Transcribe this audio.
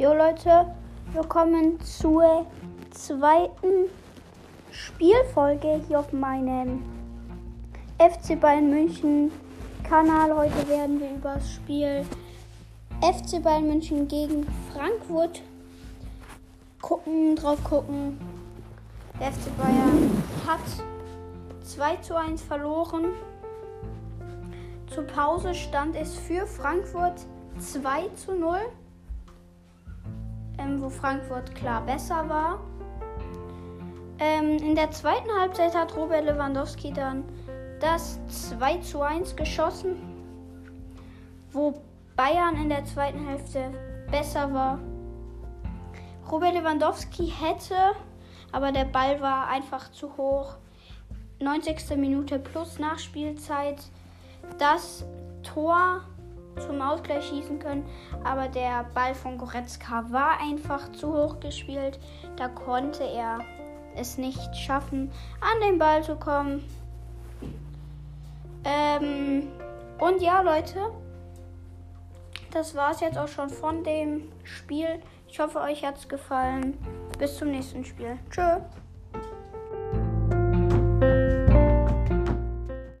Jo Leute, willkommen zur zweiten Spielfolge hier auf meinem FC Bayern München Kanal. Heute werden wir über das Spiel FC Bayern München gegen Frankfurt gucken, drauf gucken. Der FC Bayern hat 2 zu 1 verloren. Zur Pause stand es für Frankfurt 2 zu 0 ähm, wo Frankfurt klar besser war. Ähm, in der zweiten Halbzeit hat Robert Lewandowski dann das 2 zu 1 geschossen, wo Bayern in der zweiten Hälfte besser war. Robert Lewandowski hätte, aber der Ball war einfach zu hoch. 90. Minute plus Nachspielzeit. Das Tor zum Ausgleich schießen können, aber der Ball von Goretzka war einfach zu hoch gespielt. Da konnte er es nicht schaffen, an den Ball zu kommen. Ähm, und ja, Leute, das war es jetzt auch schon von dem Spiel. Ich hoffe, euch hat es gefallen. Bis zum nächsten Spiel. Tschö.